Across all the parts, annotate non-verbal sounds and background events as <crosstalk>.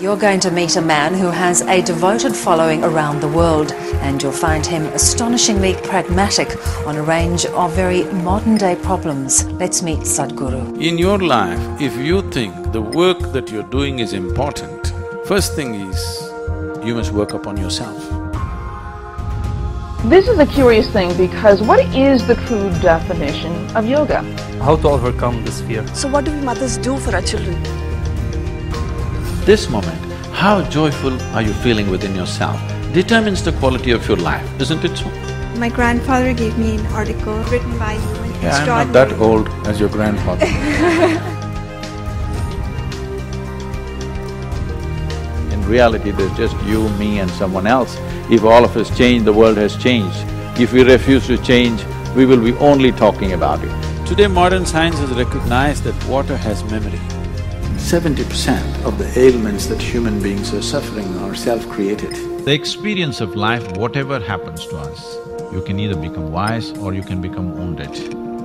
You're going to meet a man who has a devoted following around the world, and you'll find him astonishingly pragmatic on a range of very modern day problems. Let's meet Sadhguru. In your life, if you think the work that you're doing is important, first thing is, you must work upon yourself. This is a curious thing because what is the true definition of yoga? How to overcome this fear. So what do we mothers do for our children? This moment, how joyful are you feeling within yourself determines the quality of your life, isn't it so? My grandfather gave me an article written by you. Yeah, I'm not that old as your grandfather. <laughs> In reality, there's just you, me and someone else. If all of us change, the world has changed. If we refuse to change, we will be only talking about it. Today, modern science has recognized that water has memory. Seventy percent of the ailments that human beings are suffering are self-created. The experience of life, whatever happens to us, you can either become wise or you can become wounded.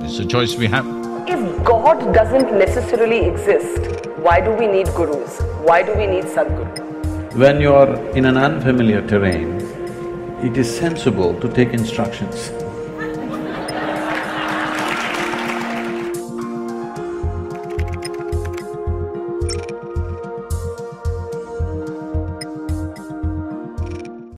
It's a choice we have. If God doesn't necessarily exist, why do we need gurus? Why do we need Sadhguru? When you're in an unfamiliar terrain, it is sensible to take instructions.